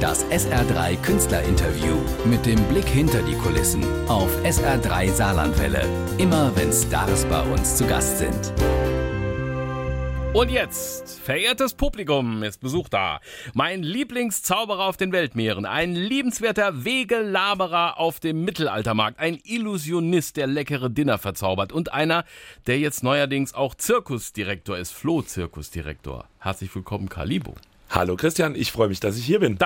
Das SR3 Künstlerinterview mit dem Blick hinter die Kulissen auf SR3 Saarlandwelle. Immer wenn Stars bei uns zu Gast sind. Und jetzt, verehrtes Publikum, ist Besuch da. Mein Lieblingszauberer auf den Weltmeeren, ein liebenswerter Wegelaberer auf dem Mittelaltermarkt, ein Illusionist, der leckere Dinner verzaubert und einer, der jetzt neuerdings auch Zirkusdirektor ist, Flohzirkusdirektor. Herzlich willkommen, Kalibo. Hallo Christian, ich freue mich, dass ich hier bin.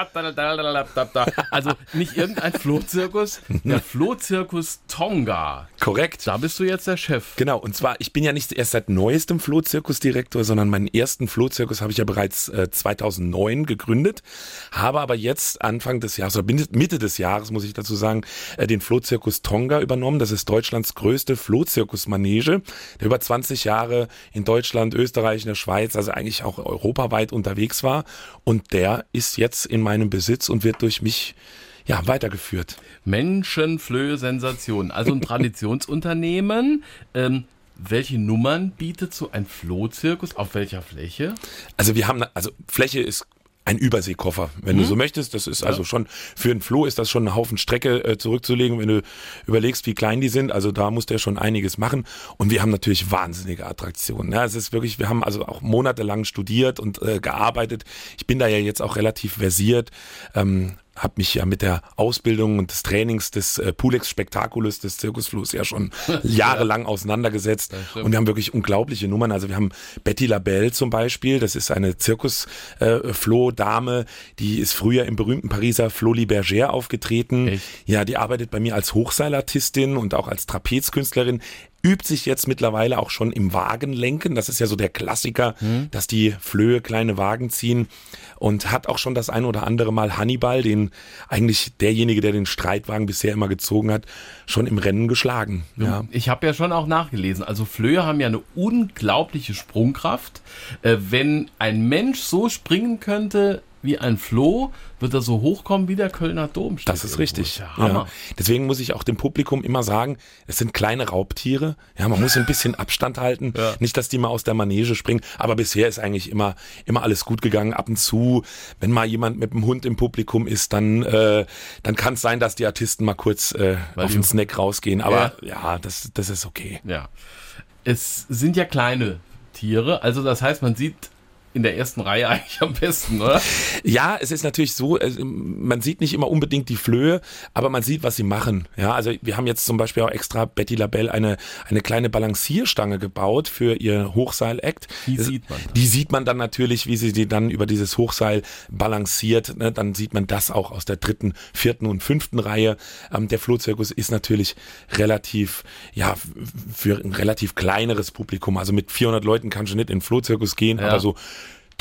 Also nicht irgendein Flohzirkus, der Flohzirkus Tonga. Korrekt. Da bist du jetzt der Chef. Genau, und zwar, ich bin ja nicht erst seit neuestem Flohzirkusdirektor, sondern meinen ersten Flohzirkus habe ich ja bereits äh, 2009 gegründet, habe aber jetzt Anfang des Jahres, oder Mitte des Jahres, muss ich dazu sagen, äh, den Flohzirkus Tonga übernommen. Das ist Deutschlands größte Flohzirkusmanege, der über 20 Jahre in Deutschland, Österreich, in der Schweiz, also eigentlich auch europaweit unterwegs war und der ist jetzt in meinem Besitz und wird durch mich ja, weitergeführt. Menschenflöhe Sensation. Also ein Traditionsunternehmen. Ähm, welche Nummern bietet so ein Flohzirkus? Auf welcher Fläche? Also wir haben, also Fläche ist ein Überseekoffer, wenn mhm. du so möchtest. Das ist ja. also schon, für einen Floh ist das schon ein Haufen Strecke äh, zurückzulegen, wenn du überlegst, wie klein die sind. Also da muss der schon einiges machen. Und wir haben natürlich wahnsinnige Attraktionen. Ja, es ist wirklich, wir haben also auch monatelang studiert und äh, gearbeitet. Ich bin da ja jetzt auch relativ versiert. Ähm, habe mich ja mit der Ausbildung und des Trainings des äh, Pulex Spektakulus des Zirkusflohs ja schon jahrelang auseinandergesetzt und wir haben wirklich unglaubliche Nummern. Also wir haben Betty Labelle zum Beispiel, das ist eine Zirkusfloh-Dame, äh, die ist früher im berühmten Pariser Flo Berger aufgetreten. Echt? Ja, die arbeitet bei mir als Hochseilartistin und auch als Trapezkünstlerin übt sich jetzt mittlerweile auch schon im Wagenlenken. Das ist ja so der Klassiker, mhm. dass die Flöhe kleine Wagen ziehen und hat auch schon das ein oder andere Mal Hannibal, den eigentlich derjenige, der den Streitwagen bisher immer gezogen hat, schon im Rennen geschlagen. Ja. Ich habe ja schon auch nachgelesen. Also Flöhe haben ja eine unglaubliche Sprungkraft. Äh, wenn ein Mensch so springen könnte, wie ein Floh wird er so hochkommen wie der Kölner Dom. Das ist richtig. Ja ja. Deswegen muss ich auch dem Publikum immer sagen, es sind kleine Raubtiere. Ja, man muss ein bisschen Abstand halten. Ja. Nicht, dass die mal aus der Manege springen. Aber bisher ist eigentlich immer, immer alles gut gegangen. Ab und zu, wenn mal jemand mit dem Hund im Publikum ist, dann, äh, dann kann es sein, dass die Artisten mal kurz äh, auf den Snack rausgehen. Aber ja, das, das ist okay. Ja. Es sind ja kleine Tiere. Also das heißt, man sieht in der ersten Reihe eigentlich am besten, oder? Ja, es ist natürlich so, man sieht nicht immer unbedingt die Flöhe, aber man sieht, was sie machen. Ja, also wir haben jetzt zum Beispiel auch extra Betty Labelle eine, eine kleine Balancierstange gebaut für ihr Hochseil-Act. Die sieht man. Dann. Die sieht man dann natürlich, wie sie die dann über dieses Hochseil balanciert. Ne? Dann sieht man das auch aus der dritten, vierten und fünften Reihe. Ähm, der Flohzirkus ist natürlich relativ, ja, für ein relativ kleineres Publikum. Also mit 400 Leuten kannst du nicht in den Flohzirkus gehen, ja. aber so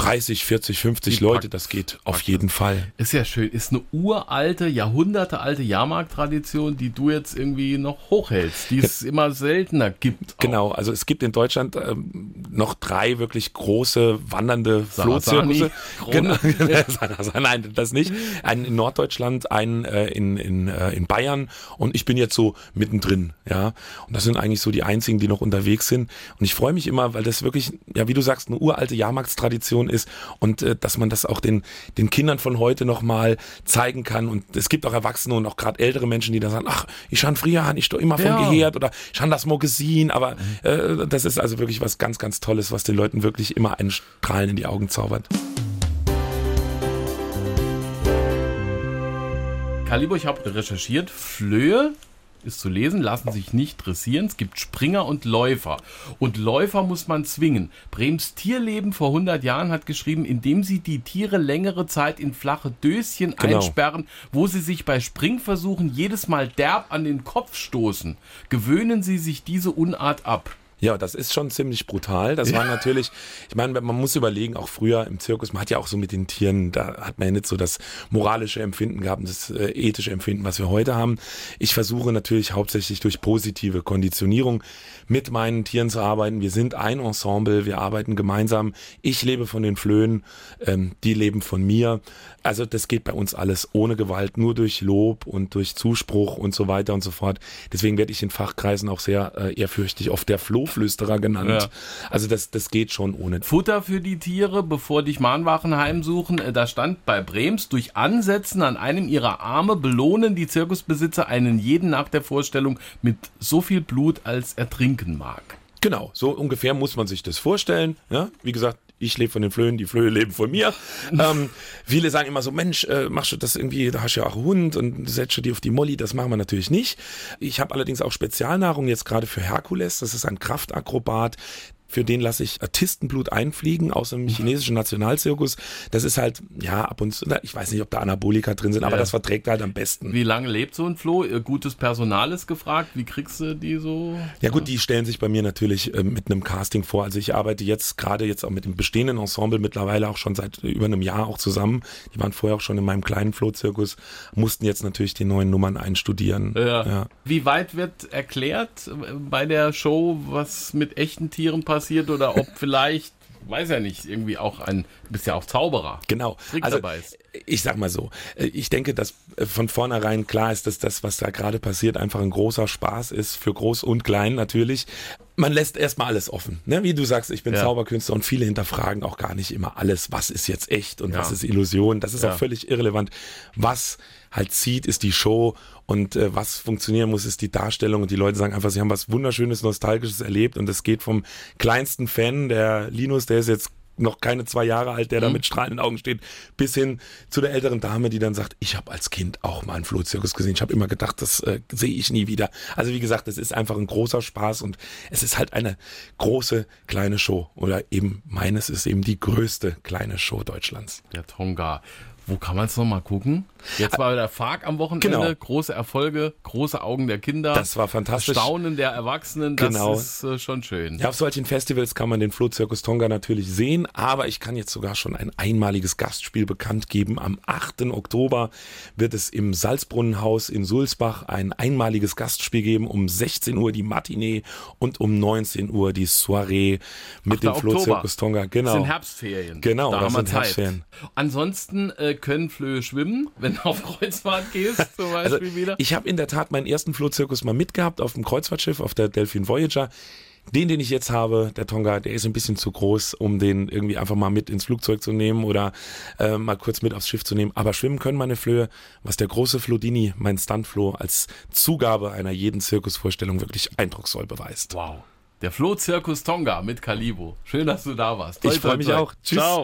30, 40, 50 Die Leute, das geht auf jeden Fall. Ist ja schön. Ist eine uralte, jahrhundertealte Jahrmarkttradition, die du jetzt irgendwie noch hochhältst, die es immer seltener gibt. Auch. Genau, also es gibt in Deutschland ähm, noch drei wirklich große wandernde Flohzirkusse. Genau. Nein, das nicht. Einen in Norddeutschland, einen äh, in, in, äh, in Bayern und ich bin jetzt so mittendrin, ja. Und das sind eigentlich so die einzigen, die noch unterwegs sind. Und ich freue mich immer, weil das wirklich, ja, wie du sagst, eine uralte Jahrmarktstradition ist und äh, dass man das auch den, den Kindern von heute nochmal zeigen kann. Und es gibt auch Erwachsene und auch gerade ältere Menschen, die da sagen, ach, ich han früher han ich doch immer ja. von gehört oder ich han das mal gesehen. Aber äh, das ist also wirklich was ganz, ganz Tolles, was den Leuten wirklich immer einen Strahlen in die Augen zaubert. Kaliber, ich habe recherchiert, Flöhe ist zu lesen, lassen sich nicht dressieren. Es gibt Springer und Läufer. Und Läufer muss man zwingen. Brems Tierleben vor 100 Jahren hat geschrieben, indem sie die Tiere längere Zeit in flache Döschen genau. einsperren, wo sie sich bei Springversuchen jedes Mal derb an den Kopf stoßen, gewöhnen sie sich diese Unart ab. Ja, das ist schon ziemlich brutal. Das ja. war natürlich, ich meine, man muss überlegen, auch früher im Zirkus, man hat ja auch so mit den Tieren, da hat man ja nicht so das moralische Empfinden gehabt, das äh, ethische Empfinden, was wir heute haben. Ich versuche natürlich hauptsächlich durch positive Konditionierung mit meinen Tieren zu arbeiten. Wir sind ein Ensemble, wir arbeiten gemeinsam. Ich lebe von den Flöhen, ähm, die leben von mir. Also das geht bei uns alles ohne Gewalt, nur durch Lob und durch Zuspruch und so weiter und so fort. Deswegen werde ich in Fachkreisen auch sehr äh, ehrfürchtig oft der Floh Windflüsterer genannt. Ja. Also das, das geht schon ohne. Futter für die Tiere, bevor dich Mahnwachen heimsuchen. Äh, da stand bei Brems, durch Ansetzen an einem ihrer Arme belohnen die Zirkusbesitzer einen jeden nach der Vorstellung mit so viel Blut, als er trinken mag. Genau, so ungefähr muss man sich das vorstellen. Ja, wie gesagt, ich lebe von den Flöhen, die Flöhe leben von mir. ähm, viele sagen immer so, Mensch, äh, machst du das irgendwie, da hast du ja auch einen Hund und setzt du die auf die Molly, das machen wir natürlich nicht. Ich habe allerdings auch Spezialnahrung jetzt gerade für Herkules, das ist ein Kraftakrobat, für den lasse ich Artistenblut einfliegen aus dem chinesischen Nationalzirkus. Das ist halt, ja, ab und zu, ich weiß nicht, ob da Anabolika drin sind, aber das verträgt halt am besten. Wie lange lebt so ein Floh? Gutes Personal ist gefragt. Wie kriegst du die so? Ja gut, die stellen sich bei mir natürlich äh, mit einem Casting vor. Also ich arbeite jetzt gerade jetzt auch mit dem bestehenden Ensemble mittlerweile auch schon seit über einem Jahr auch zusammen. Die waren vorher auch schon in meinem kleinen Flohzirkus, mussten jetzt natürlich die neuen Nummern einstudieren. Ja. ja. Wie weit wird erklärt äh, bei der Show, was mit echten Tieren passiert? Passiert oder ob vielleicht weiß ja nicht, irgendwie auch ein, bist ja auch Zauberer. Genau. also, ich sag mal so, äh, ich denke, dass äh, von vornherein klar ist, dass das, was da gerade passiert, einfach ein großer Spaß ist, für groß und klein natürlich. Man lässt erstmal alles offen. Ne? Wie du sagst, ich bin ja. Zauberkünstler und viele hinterfragen auch gar nicht immer alles, was ist jetzt echt und ja. was ist Illusion. Das ist ja. auch völlig irrelevant. Was halt zieht, ist die Show und äh, was funktionieren muss, ist die Darstellung. Und die Leute sagen einfach, sie haben was Wunderschönes, Nostalgisches erlebt. Und es geht vom kleinsten Fan, der Linus, der ist jetzt noch keine zwei Jahre alt, der mhm. da mit strahlenden Augen steht, bis hin zu der älteren Dame, die dann sagt, ich habe als Kind auch mal einen Flohzirkus gesehen. Ich habe immer gedacht, das äh, sehe ich nie wieder. Also wie gesagt, es ist einfach ein großer Spaß und es ist halt eine große kleine Show. Oder eben meines ist eben die größte kleine Show Deutschlands. Der Tonga. Wo kann man es nochmal gucken? Jetzt war der Fark am Wochenende, genau. große Erfolge, große Augen der Kinder. Das war fantastisch. Staunen der Erwachsenen, genau. das ist äh, schon schön. Ja, auf solchen Festivals kann man den Flohzirkus Tonga natürlich sehen, aber ich kann jetzt sogar schon ein einmaliges Gastspiel bekannt geben. Am 8. Oktober wird es im Salzbrunnenhaus in Sulzbach ein einmaliges Gastspiel geben. Um 16 Uhr die Matinee und um 19 Uhr die Soiree mit dem Flohzirkus Tonga. Genau. Das sind Herbstferien. Genau, da das sind Zeit. Herbstferien. Ansonsten äh, können Flöhe schwimmen, wenn du auf Kreuzfahrt gehst, zum also, Beispiel also, wieder? Ich habe in der Tat meinen ersten Flohzirkus mal mitgehabt auf dem Kreuzfahrtschiff, auf der Delphin Voyager. Den, den ich jetzt habe, der Tonga, der ist ein bisschen zu groß, um den irgendwie einfach mal mit ins Flugzeug zu nehmen oder äh, mal kurz mit aufs Schiff zu nehmen. Aber schwimmen können meine Flöhe, was der große Flodini, mein Stuntfloh, als Zugabe einer jeden Zirkusvorstellung wirklich eindrucksvoll beweist. Wow. Der Floh-Zirkus Tonga mit Kalibo. Schön, dass du da warst. Toi, ich freue mich auch. Tschüss. Ciao.